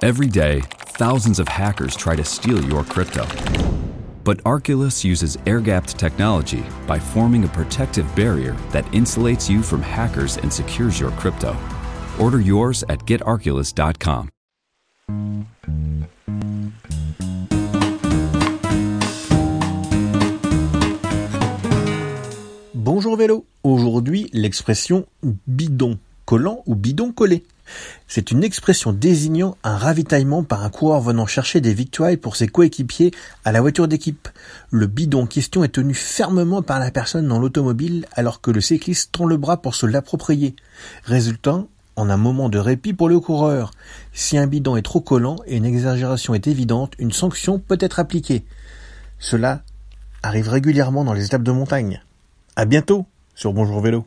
Every day, thousands of hackers try to steal your crypto. But Arculus uses air gapped technology by forming a protective barrier that insulates you from hackers and secures your crypto. Order yours at getarculus.com. Bonjour vélo. Aujourd'hui, l'expression bidon collant ou bidon collé. C'est une expression désignant un ravitaillement par un coureur venant chercher des victoires pour ses coéquipiers à la voiture d'équipe. Le bidon en question est tenu fermement par la personne dans l'automobile alors que le cycliste tend le bras pour se l'approprier. Résultant, en un moment de répit pour le coureur. Si un bidon est trop collant et une exagération est évidente, une sanction peut être appliquée. Cela arrive régulièrement dans les étapes de montagne. À bientôt sur Bonjour Vélo.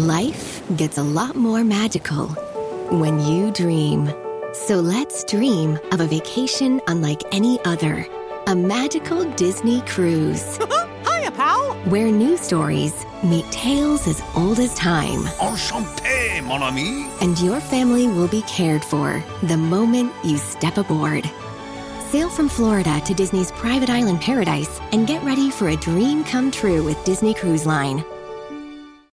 Life gets a lot more magical when you dream. So let's dream of a vacation unlike any other. A magical Disney cruise. Hiya, pal. Where new stories meet tales as old as time. Enchanté, mon ami. And your family will be cared for the moment you step aboard. Sail from Florida to Disney's private island paradise and get ready for a dream come true with Disney Cruise Line.